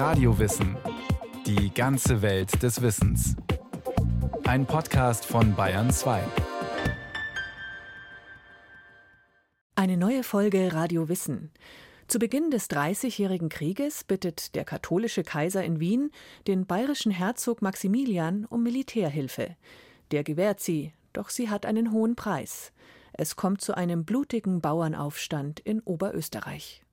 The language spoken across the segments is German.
Radiowissen. Die ganze Welt des Wissens. Ein Podcast von Bayern 2. Eine neue Folge Radio Wissen. Zu Beginn des Dreißigjährigen Krieges bittet der katholische Kaiser in Wien den bayerischen Herzog Maximilian um Militärhilfe. Der gewährt sie, doch sie hat einen hohen Preis. Es kommt zu einem blutigen Bauernaufstand in Oberösterreich.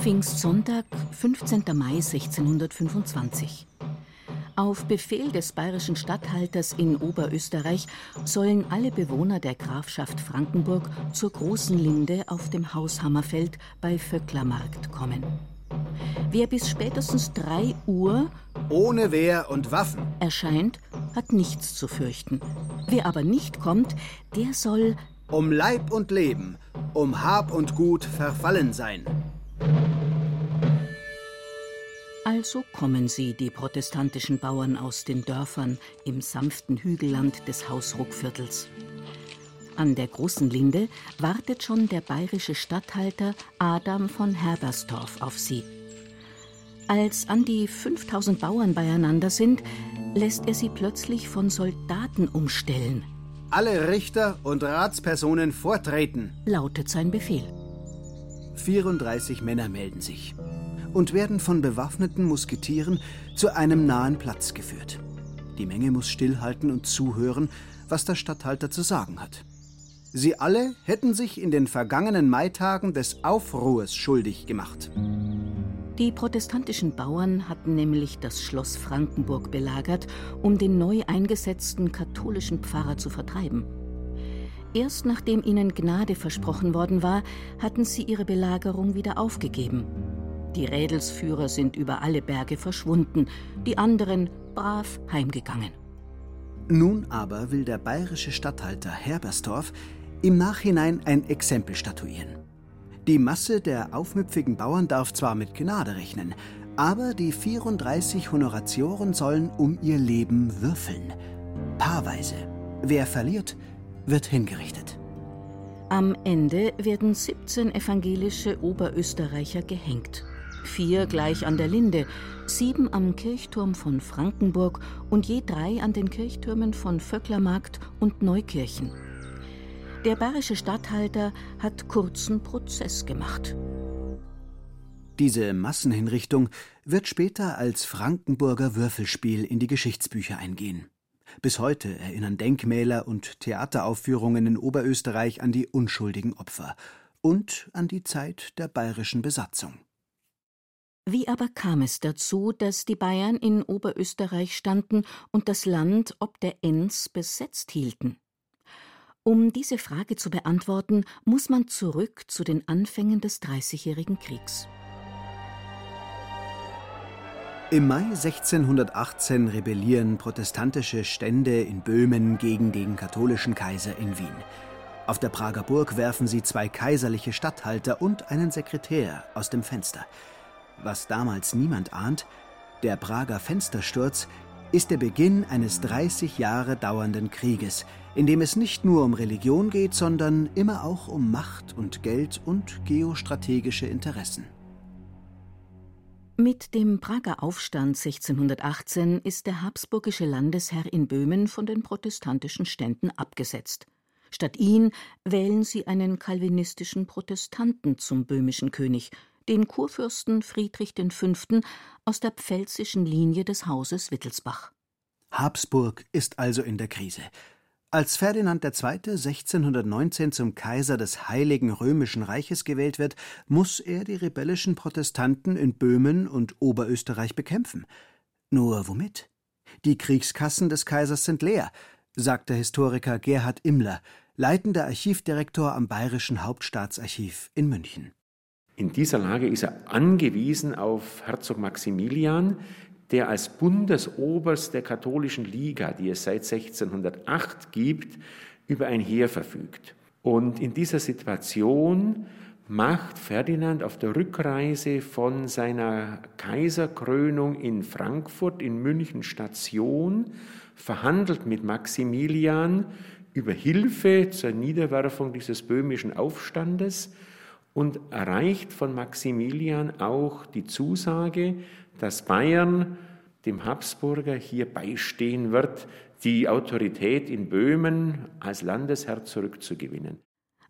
Pfingstsonntag, 15. Mai 1625. Auf Befehl des bayerischen Statthalters in Oberösterreich sollen alle Bewohner der Grafschaft Frankenburg zur großen Linde auf dem Haus Hammerfeld bei Vöcklermarkt kommen. Wer bis spätestens 3 Uhr ohne Wehr und Waffen erscheint, hat nichts zu fürchten. Wer aber nicht kommt, der soll um Leib und Leben, um Hab und Gut verfallen sein. Also kommen sie, die protestantischen Bauern aus den Dörfern im sanften Hügelland des Hausruckviertels. An der großen Linde wartet schon der bayerische Statthalter Adam von Herbersdorf auf sie. Als an die 5000 Bauern beieinander sind, lässt er sie plötzlich von Soldaten umstellen. Alle Richter und Ratspersonen vortreten, lautet sein Befehl. 34 Männer melden sich und werden von bewaffneten Musketieren zu einem nahen Platz geführt. Die Menge muss stillhalten und zuhören, was der Statthalter zu sagen hat. Sie alle hätten sich in den vergangenen Maitagen des Aufruhrs schuldig gemacht. Die protestantischen Bauern hatten nämlich das Schloss Frankenburg belagert, um den neu eingesetzten katholischen Pfarrer zu vertreiben. Erst nachdem ihnen Gnade versprochen worden war, hatten sie ihre Belagerung wieder aufgegeben. Die Rädelsführer sind über alle Berge verschwunden, die anderen brav heimgegangen. Nun aber will der bayerische Statthalter Herbersdorf im Nachhinein ein Exempel statuieren. Die Masse der aufmüpfigen Bauern darf zwar mit Gnade rechnen, aber die 34 Honoratioren sollen um ihr Leben würfeln. Paarweise. Wer verliert, wird hingerichtet. Am Ende werden 17 evangelische Oberösterreicher gehängt. Vier gleich an der Linde, sieben am Kirchturm von Frankenburg und je drei an den Kirchtürmen von Vöcklermarkt und Neukirchen. Der bayerische Statthalter hat kurzen Prozess gemacht. Diese Massenhinrichtung wird später als Frankenburger Würfelspiel in die Geschichtsbücher eingehen. Bis heute erinnern Denkmäler und Theateraufführungen in Oberösterreich an die unschuldigen Opfer und an die Zeit der bayerischen Besatzung. Wie aber kam es dazu, dass die Bayern in Oberösterreich standen und das Land ob der Enns besetzt hielten? Um diese Frage zu beantworten, muss man zurück zu den Anfängen des Dreißigjährigen Kriegs. Im Mai 1618 rebellieren protestantische Stände in Böhmen gegen den katholischen Kaiser in Wien. Auf der Prager Burg werfen sie zwei kaiserliche Statthalter und einen Sekretär aus dem Fenster. Was damals niemand ahnt, der Prager Fenstersturz ist der Beginn eines 30 Jahre dauernden Krieges, in dem es nicht nur um Religion geht, sondern immer auch um Macht und Geld und geostrategische Interessen. Mit dem Prager Aufstand 1618 ist der habsburgische Landesherr in Böhmen von den protestantischen Ständen abgesetzt. Statt ihn wählen sie einen kalvinistischen Protestanten zum böhmischen König, den Kurfürsten Friedrich V. aus der pfälzischen Linie des Hauses Wittelsbach. Habsburg ist also in der Krise. Als Ferdinand II. 1619 zum Kaiser des Heiligen Römischen Reiches gewählt wird, muss er die rebellischen Protestanten in Böhmen und Oberösterreich bekämpfen. Nur womit? Die Kriegskassen des Kaisers sind leer, sagt der Historiker Gerhard Immler, leitender Archivdirektor am Bayerischen Hauptstaatsarchiv in München. In dieser Lage ist er angewiesen auf Herzog Maximilian, der als Bundesoberst der katholischen Liga, die es seit 1608 gibt, über ein Heer verfügt. Und in dieser Situation macht Ferdinand auf der Rückreise von seiner Kaiserkrönung in Frankfurt in München Station, verhandelt mit Maximilian über Hilfe zur Niederwerfung dieses böhmischen Aufstandes und erreicht von Maximilian auch die Zusage, dass Bayern dem Habsburger hier beistehen wird, die Autorität in Böhmen als Landesherr zurückzugewinnen.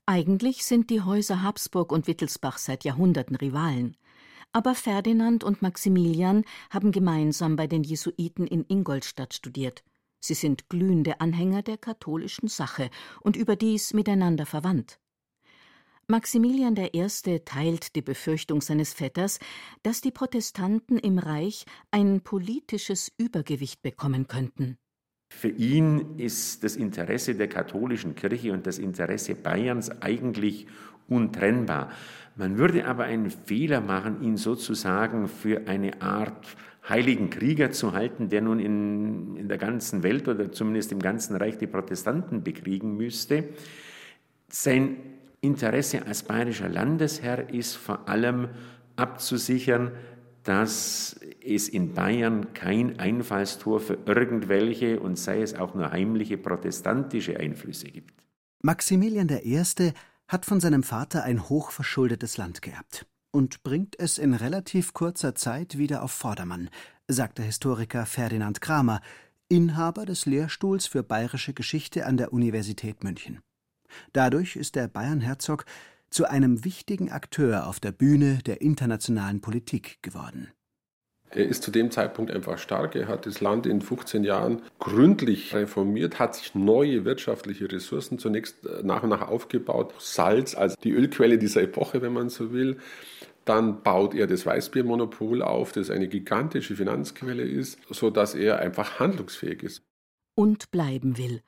Eigentlich sind die Häuser Habsburg und Wittelsbach seit Jahrhunderten Rivalen. Aber Ferdinand und Maximilian haben gemeinsam bei den Jesuiten in Ingolstadt studiert. Sie sind glühende Anhänger der katholischen Sache und überdies miteinander verwandt. Maximilian I. teilt die Befürchtung seines Vetters, dass die Protestanten im Reich ein politisches Übergewicht bekommen könnten. Für ihn ist das Interesse der katholischen Kirche und das Interesse Bayerns eigentlich untrennbar. Man würde aber einen Fehler machen, ihn sozusagen für eine Art heiligen Krieger zu halten, der nun in, in der ganzen Welt oder zumindest im ganzen Reich die Protestanten bekriegen müsste. Sein Interesse als bayerischer Landesherr ist vor allem abzusichern, dass es in Bayern kein Einfallstor für irgendwelche und sei es auch nur heimliche protestantische Einflüsse gibt. Maximilian I. hat von seinem Vater ein hochverschuldetes Land geerbt und bringt es in relativ kurzer Zeit wieder auf Vordermann, sagt der Historiker Ferdinand Kramer, Inhaber des Lehrstuhls für bayerische Geschichte an der Universität München. Dadurch ist der Bayernherzog zu einem wichtigen Akteur auf der Bühne der internationalen Politik geworden. Er ist zu dem Zeitpunkt einfach stark. Er hat das Land in 15 Jahren gründlich reformiert, hat sich neue wirtschaftliche Ressourcen zunächst äh, nach und nach aufgebaut. Salz als die Ölquelle dieser Epoche, wenn man so will. Dann baut er das Weißbiermonopol auf, das eine gigantische Finanzquelle ist, sodass er einfach handlungsfähig ist. Und bleiben will.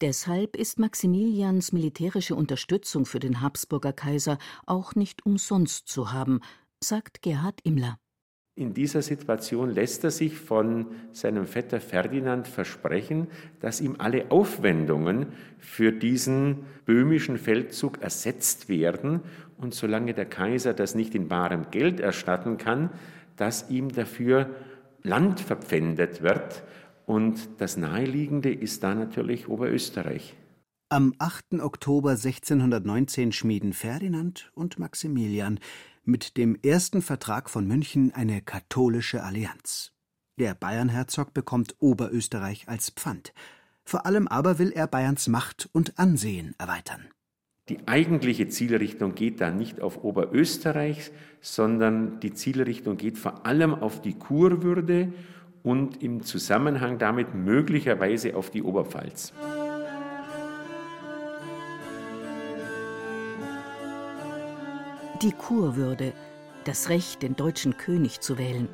Deshalb ist Maximilians militärische Unterstützung für den Habsburger Kaiser auch nicht umsonst zu haben, sagt Gerhard Immler. In dieser Situation lässt er sich von seinem Vetter Ferdinand versprechen, dass ihm alle Aufwendungen für diesen böhmischen Feldzug ersetzt werden und solange der Kaiser das nicht in barem Geld erstatten kann, dass ihm dafür Land verpfändet wird und das Naheliegende ist da natürlich Oberösterreich. Am 8. Oktober 1619 schmieden Ferdinand und Maximilian mit dem ersten Vertrag von München eine katholische Allianz. Der Bayernherzog bekommt Oberösterreich als Pfand. Vor allem aber will er Bayerns Macht und Ansehen erweitern. Die eigentliche Zielrichtung geht da nicht auf Oberösterreich, sondern die Zielrichtung geht vor allem auf die Kurwürde und im Zusammenhang damit möglicherweise auf die Oberpfalz. Die Kurwürde, das Recht, den deutschen König zu wählen.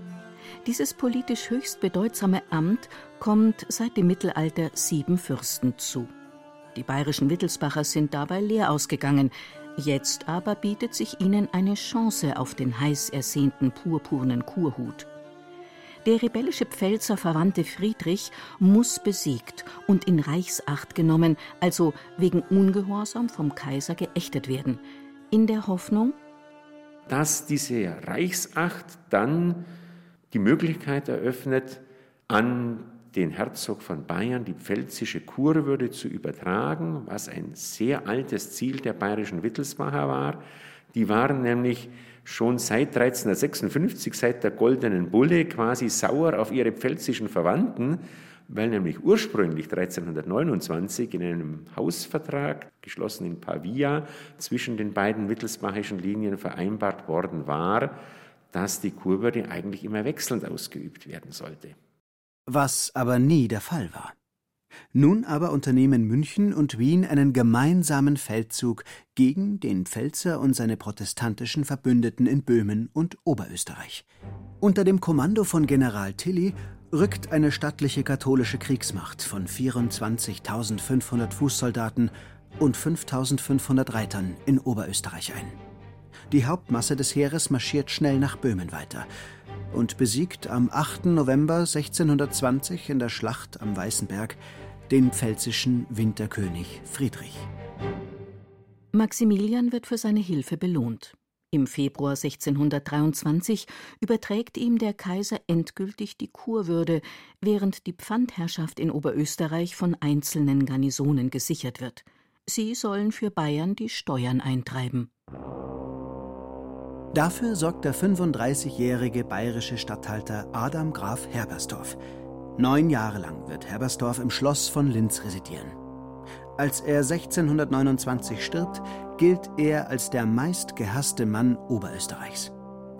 Dieses politisch höchst bedeutsame Amt kommt seit dem Mittelalter sieben Fürsten zu. Die bayerischen Wittelsbacher sind dabei leer ausgegangen. Jetzt aber bietet sich ihnen eine Chance auf den heiß ersehnten purpurnen Kurhut. Der rebellische Pfälzer Verwandte Friedrich muss besiegt und in Reichsacht genommen, also wegen Ungehorsam vom Kaiser geächtet werden, in der Hoffnung, dass diese Reichsacht dann die Möglichkeit eröffnet, an den Herzog von Bayern die pfälzische Kurwürde zu übertragen, was ein sehr altes Ziel der bayerischen Wittelsbacher war. Die waren nämlich schon seit 1356, seit der Goldenen Bulle, quasi sauer auf ihre pfälzischen Verwandten, weil nämlich ursprünglich 1329 in einem Hausvertrag, geschlossen in Pavia, zwischen den beiden wittelsbachischen Linien vereinbart worden war, dass die Kurwürde eigentlich immer wechselnd ausgeübt werden sollte. Was aber nie der Fall war. Nun aber unternehmen München und Wien einen gemeinsamen Feldzug gegen den Pfälzer und seine protestantischen Verbündeten in Böhmen und Oberösterreich. Unter dem Kommando von General Tilly rückt eine stattliche katholische Kriegsmacht von 24.500 Fußsoldaten und 5.500 Reitern in Oberösterreich ein. Die Hauptmasse des Heeres marschiert schnell nach Böhmen weiter und besiegt am 8. November 1620 in der Schlacht am Weißenberg den pfälzischen Winterkönig Friedrich. Maximilian wird für seine Hilfe belohnt. Im Februar 1623 überträgt ihm der Kaiser endgültig die Kurwürde, während die Pfandherrschaft in Oberösterreich von einzelnen Garnisonen gesichert wird. Sie sollen für Bayern die Steuern eintreiben. Dafür sorgt der 35-jährige bayerische Statthalter Adam Graf Herbersdorf. Neun Jahre lang wird Herbersdorf im Schloss von Linz residieren. Als er 1629 stirbt, gilt er als der meistgehasste Mann Oberösterreichs.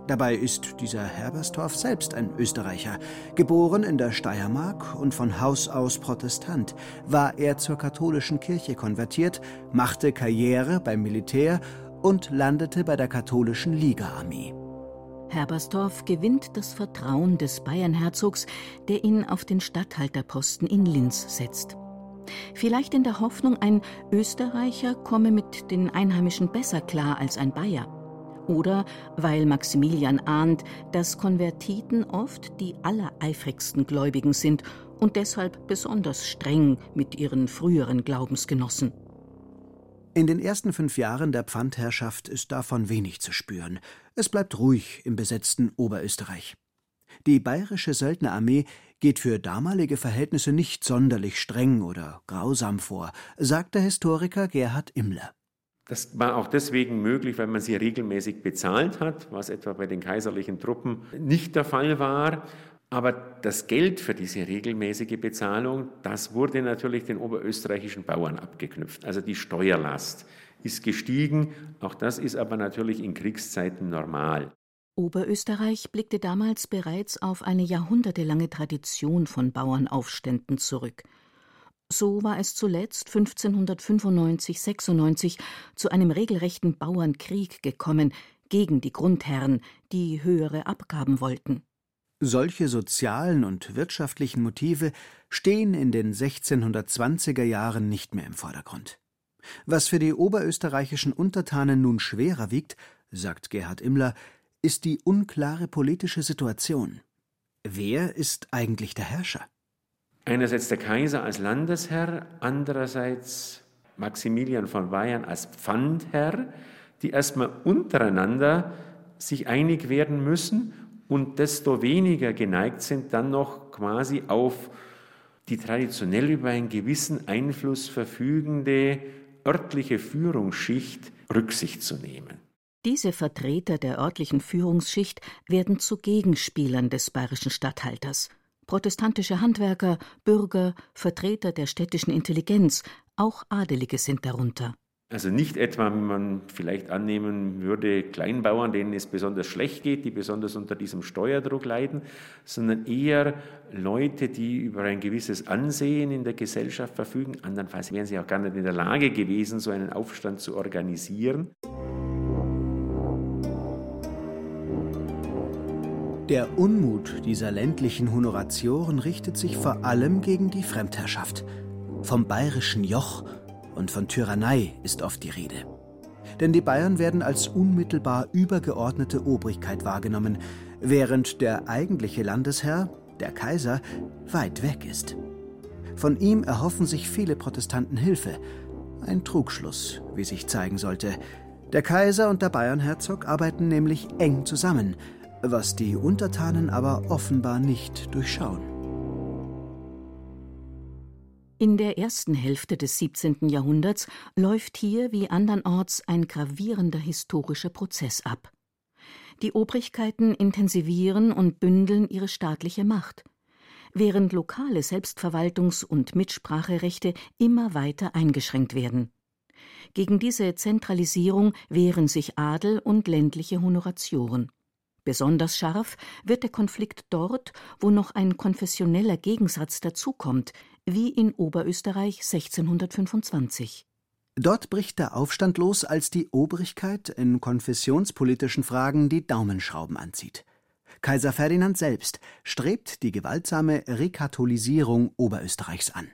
Dabei ist dieser Herbersdorf selbst ein Österreicher. Geboren in der Steiermark und von Haus aus Protestant, war er zur katholischen Kirche konvertiert, machte Karriere beim Militär und landete bei der katholischen Liga-Armee. Herbersdorf gewinnt das Vertrauen des Bayernherzogs, der ihn auf den Statthalterposten in Linz setzt. Vielleicht in der Hoffnung, ein Österreicher komme mit den Einheimischen besser klar als ein Bayer. Oder weil Maximilian ahnt, dass Konvertiten oft die allereifrigsten Gläubigen sind und deshalb besonders streng mit ihren früheren Glaubensgenossen. In den ersten fünf Jahren der Pfandherrschaft ist davon wenig zu spüren. Es bleibt ruhig im besetzten Oberösterreich. Die bayerische Söldnerarmee geht für damalige Verhältnisse nicht sonderlich streng oder grausam vor, sagt der Historiker Gerhard Immler. Das war auch deswegen möglich, weil man sie regelmäßig bezahlt hat, was etwa bei den kaiserlichen Truppen nicht der Fall war. Aber das Geld für diese regelmäßige Bezahlung, das wurde natürlich den oberösterreichischen Bauern abgeknüpft. Also die Steuerlast ist gestiegen. Auch das ist aber natürlich in Kriegszeiten normal. Oberösterreich blickte damals bereits auf eine jahrhundertelange Tradition von Bauernaufständen zurück. So war es zuletzt 1595-96 zu einem regelrechten Bauernkrieg gekommen gegen die Grundherren, die höhere Abgaben wollten. Solche sozialen und wirtschaftlichen Motive stehen in den 1620er Jahren nicht mehr im Vordergrund. Was für die oberösterreichischen Untertanen nun schwerer wiegt, sagt Gerhard Immler, ist die unklare politische Situation. Wer ist eigentlich der Herrscher? Einerseits der Kaiser als Landesherr, andererseits Maximilian von Bayern als Pfandherr, die erstmal untereinander sich einig werden müssen und desto weniger geneigt sind, dann noch quasi auf die traditionell über einen gewissen Einfluss verfügende örtliche Führungsschicht Rücksicht zu nehmen. Diese Vertreter der örtlichen Führungsschicht werden zu Gegenspielern des bayerischen Statthalters. Protestantische Handwerker, Bürger, Vertreter der städtischen Intelligenz, auch Adelige sind darunter. Also nicht etwa, wie man vielleicht annehmen würde, Kleinbauern, denen es besonders schlecht geht, die besonders unter diesem Steuerdruck leiden, sondern eher Leute, die über ein gewisses Ansehen in der Gesellschaft verfügen. Andernfalls wären sie auch gar nicht in der Lage gewesen, so einen Aufstand zu organisieren. Der Unmut dieser ländlichen Honoratioren richtet sich vor allem gegen die Fremdherrschaft. Vom bayerischen Joch und von Tyrannei ist oft die Rede. Denn die Bayern werden als unmittelbar übergeordnete Obrigkeit wahrgenommen, während der eigentliche Landesherr, der Kaiser, weit weg ist. Von ihm erhoffen sich viele Protestanten Hilfe. Ein Trugschluss, wie sich zeigen sollte. Der Kaiser und der Bayernherzog arbeiten nämlich eng zusammen, was die Untertanen aber offenbar nicht durchschauen. In der ersten Hälfte des 17. Jahrhunderts läuft hier wie andernorts ein gravierender historischer Prozess ab. Die Obrigkeiten intensivieren und bündeln ihre staatliche Macht, während lokale Selbstverwaltungs- und Mitspracherechte immer weiter eingeschränkt werden. Gegen diese Zentralisierung wehren sich Adel und ländliche Honoratioren. Besonders scharf wird der Konflikt dort, wo noch ein konfessioneller Gegensatz dazukommt, wie in Oberösterreich 1625. Dort bricht der Aufstand los, als die Obrigkeit in konfessionspolitischen Fragen die Daumenschrauben anzieht. Kaiser Ferdinand selbst strebt die gewaltsame Rekatholisierung Oberösterreichs an.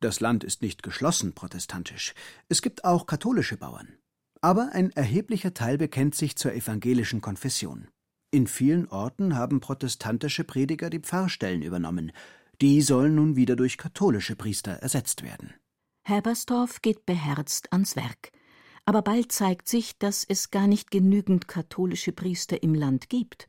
Das Land ist nicht geschlossen protestantisch. Es gibt auch katholische Bauern. Aber ein erheblicher Teil bekennt sich zur evangelischen Konfession. In vielen Orten haben protestantische Prediger die Pfarrstellen übernommen. Die sollen nun wieder durch katholische Priester ersetzt werden. Herbersdorf geht beherzt ans Werk. Aber bald zeigt sich, dass es gar nicht genügend katholische Priester im Land gibt.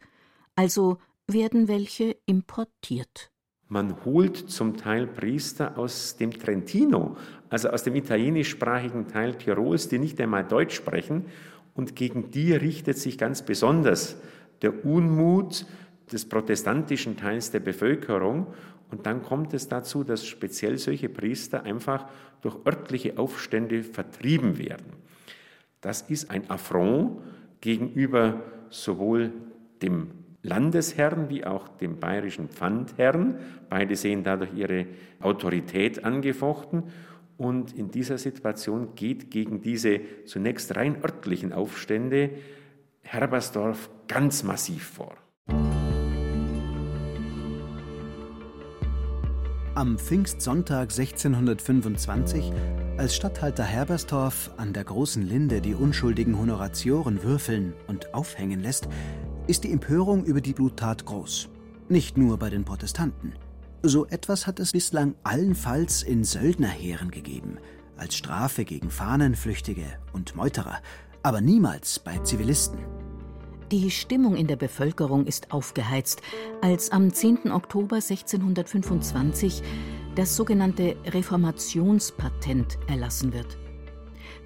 Also werden welche importiert. Man holt zum Teil Priester aus dem Trentino, also aus dem italienischsprachigen Teil Tirols, die nicht einmal Deutsch sprechen. Und gegen die richtet sich ganz besonders der Unmut des protestantischen Teils der Bevölkerung. Und dann kommt es dazu, dass speziell solche Priester einfach durch örtliche Aufstände vertrieben werden. Das ist ein Affront gegenüber sowohl dem Landesherrn wie auch dem bayerischen Pfandherrn. Beide sehen dadurch ihre Autorität angefochten. Und in dieser Situation geht gegen diese zunächst rein örtlichen Aufstände Herbersdorf ganz massiv vor. Am Pfingstsonntag 1625, als Statthalter Herbersdorf an der großen Linde die unschuldigen Honoratioren würfeln und aufhängen lässt, ist die Empörung über die Bluttat groß. Nicht nur bei den Protestanten. So etwas hat es bislang allenfalls in Söldnerheeren gegeben, als Strafe gegen Fahnenflüchtige und Meuterer, aber niemals bei Zivilisten. Die Stimmung in der Bevölkerung ist aufgeheizt, als am 10. Oktober 1625 das sogenannte Reformationspatent erlassen wird.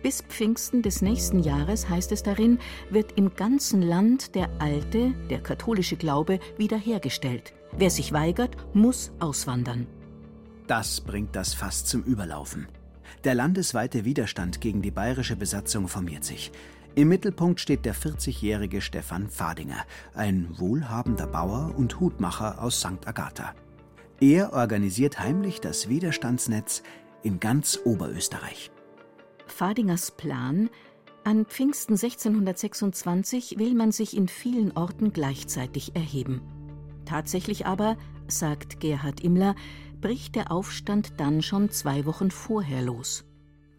Bis Pfingsten des nächsten Jahres, heißt es darin, wird im ganzen Land der alte, der katholische Glaube wiederhergestellt. Wer sich weigert, muss auswandern. Das bringt das Fass zum Überlaufen. Der landesweite Widerstand gegen die bayerische Besatzung formiert sich. Im Mittelpunkt steht der 40-jährige Stefan Fadinger, ein wohlhabender Bauer und Hutmacher aus St. Agatha. Er organisiert heimlich das Widerstandsnetz in ganz Oberösterreich. Fadingers Plan an Pfingsten 1626 will man sich in vielen Orten gleichzeitig erheben. Tatsächlich aber, sagt Gerhard Immler, bricht der Aufstand dann schon zwei Wochen vorher los.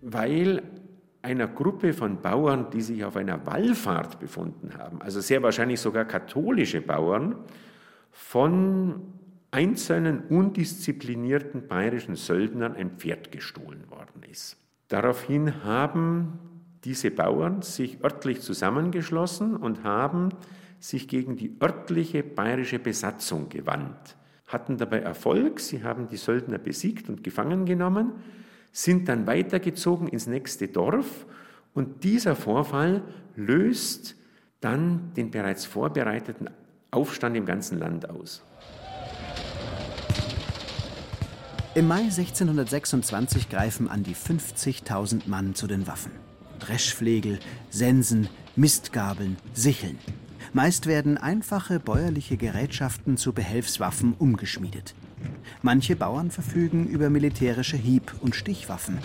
Weil einer Gruppe von Bauern, die sich auf einer Wallfahrt befunden haben, also sehr wahrscheinlich sogar katholische Bauern, von einzelnen undisziplinierten bayerischen Söldnern ein Pferd gestohlen worden ist. Daraufhin haben diese Bauern sich örtlich zusammengeschlossen und haben sich gegen die örtliche bayerische Besatzung gewandt, hatten dabei Erfolg, sie haben die Söldner besiegt und gefangen genommen, sind dann weitergezogen ins nächste Dorf und dieser Vorfall löst dann den bereits vorbereiteten Aufstand im ganzen Land aus. Im Mai 1626 greifen an die 50.000 Mann zu den Waffen. Dreschflegel, Sensen, Mistgabeln, Sicheln. Meist werden einfache bäuerliche Gerätschaften zu Behelfswaffen umgeschmiedet. Manche Bauern verfügen über militärische Hieb- und Stichwaffen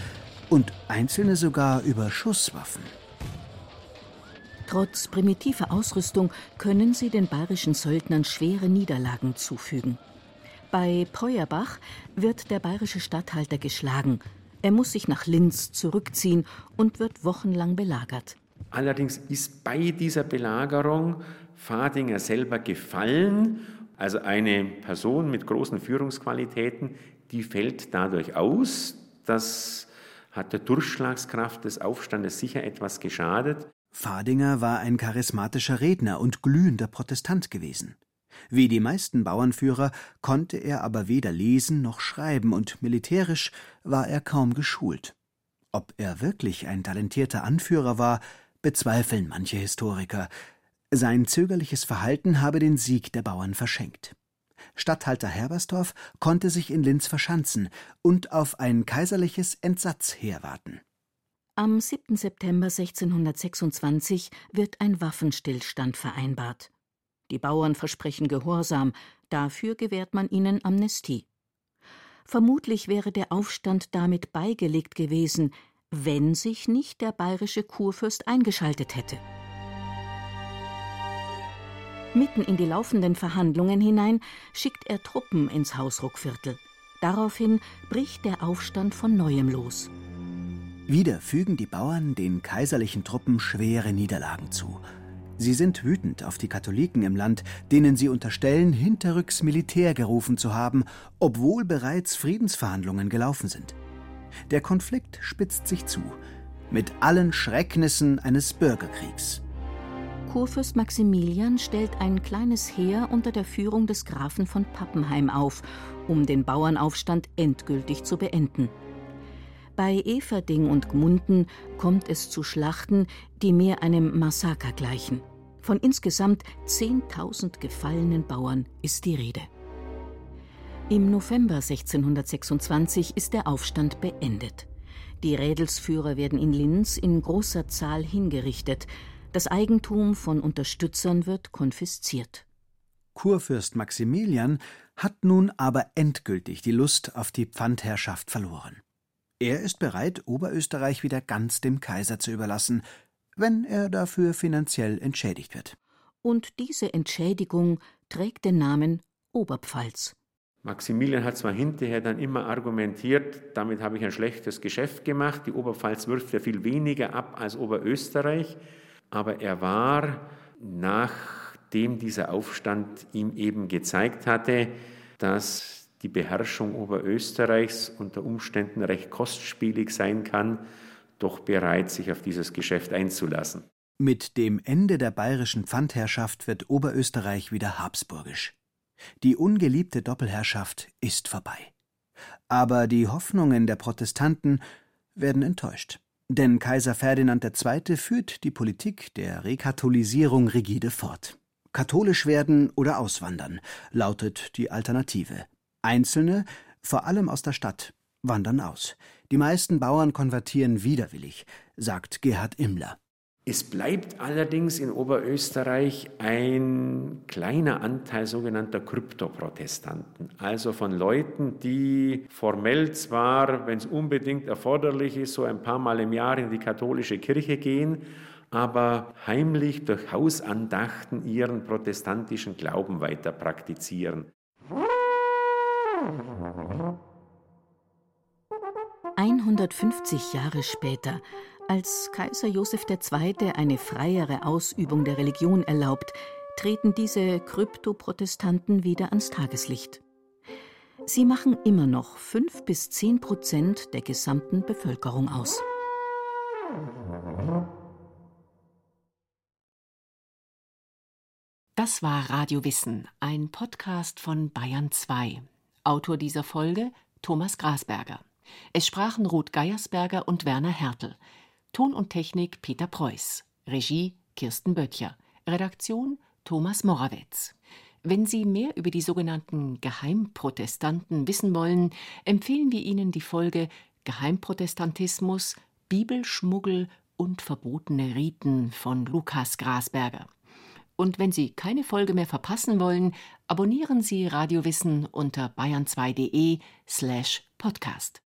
und einzelne sogar über Schusswaffen. Trotz primitiver Ausrüstung können sie den bayerischen Söldnern schwere Niederlagen zufügen. Bei Peuerbach wird der bayerische Statthalter geschlagen. Er muss sich nach Linz zurückziehen und wird wochenlang belagert. Allerdings ist bei dieser Belagerung Fadinger selber gefallen also eine Person mit großen Führungsqualitäten, die fällt dadurch aus. Das hat der Durchschlagskraft des Aufstandes sicher etwas geschadet. Fadinger war ein charismatischer Redner und glühender Protestant gewesen. Wie die meisten Bauernführer konnte er aber weder lesen noch schreiben und militärisch war er kaum geschult. Ob er wirklich ein talentierter Anführer war, bezweifeln manche Historiker, sein zögerliches Verhalten habe den Sieg der Bauern verschenkt. Statthalter Herbersdorf konnte sich in Linz verschanzen und auf ein kaiserliches Entsatzheer warten. Am 7. September 1626 wird ein Waffenstillstand vereinbart. Die Bauern versprechen Gehorsam, dafür gewährt man ihnen Amnestie. Vermutlich wäre der Aufstand damit beigelegt gewesen, wenn sich nicht der bayerische Kurfürst eingeschaltet hätte. Mitten in die laufenden Verhandlungen hinein schickt er Truppen ins Hausruckviertel. Daraufhin bricht der Aufstand von neuem los. Wieder fügen die Bauern den kaiserlichen Truppen schwere Niederlagen zu. Sie sind wütend auf die Katholiken im Land, denen sie unterstellen, hinterrücks Militär gerufen zu haben, obwohl bereits Friedensverhandlungen gelaufen sind. Der Konflikt spitzt sich zu. mit allen Schrecknissen eines Bürgerkriegs. Kurfürst Maximilian stellt ein kleines Heer unter der Führung des Grafen von Pappenheim auf, um den Bauernaufstand endgültig zu beenden. Bei Everding und Gmunden kommt es zu Schlachten, die mehr einem Massaker gleichen. Von insgesamt 10.000 gefallenen Bauern ist die Rede. Im November 1626 ist der Aufstand beendet. Die Rädelsführer werden in Linz in großer Zahl hingerichtet. Das Eigentum von Unterstützern wird konfisziert. Kurfürst Maximilian hat nun aber endgültig die Lust auf die Pfandherrschaft verloren. Er ist bereit, Oberösterreich wieder ganz dem Kaiser zu überlassen, wenn er dafür finanziell entschädigt wird. Und diese Entschädigung trägt den Namen Oberpfalz. Maximilian hat zwar hinterher dann immer argumentiert, damit habe ich ein schlechtes Geschäft gemacht, die Oberpfalz wirft ja viel weniger ab als Oberösterreich, aber er war, nachdem dieser Aufstand ihm eben gezeigt hatte, dass die Beherrschung Oberösterreichs unter Umständen recht kostspielig sein kann, doch bereit, sich auf dieses Geschäft einzulassen. Mit dem Ende der bayerischen Pfandherrschaft wird Oberösterreich wieder habsburgisch. Die ungeliebte Doppelherrschaft ist vorbei. Aber die Hoffnungen der Protestanten werden enttäuscht. Denn Kaiser Ferdinand II. führt die Politik der Rekatholisierung rigide fort. Katholisch werden oder auswandern, lautet die Alternative. Einzelne, vor allem aus der Stadt, wandern aus. Die meisten Bauern konvertieren widerwillig, sagt Gerhard Immler. Es bleibt allerdings in Oberösterreich ein kleiner Anteil sogenannter Kryptoprotestanten, also von Leuten, die formell zwar, wenn es unbedingt erforderlich ist, so ein paar Mal im Jahr in die katholische Kirche gehen, aber heimlich durch Hausandachten ihren protestantischen Glauben weiter praktizieren. 150 Jahre später als Kaiser Joseph II. eine freiere Ausübung der Religion erlaubt, treten diese Kryptoprotestanten wieder ans Tageslicht. Sie machen immer noch fünf bis zehn Prozent der gesamten Bevölkerung aus. Das war Radio Wissen, ein Podcast von Bayern 2. Autor dieser Folge Thomas Grasberger. Es sprachen Ruth Geiersberger und Werner Hertel. Ton und Technik Peter Preuß. Regie Kirsten Böttcher. Redaktion Thomas Morawetz. Wenn Sie mehr über die sogenannten Geheimprotestanten wissen wollen, empfehlen wir Ihnen die Folge Geheimprotestantismus, Bibelschmuggel und verbotene Riten von Lukas Grasberger. Und wenn Sie keine Folge mehr verpassen wollen, abonnieren Sie Radiowissen unter bayern2.de slash podcast.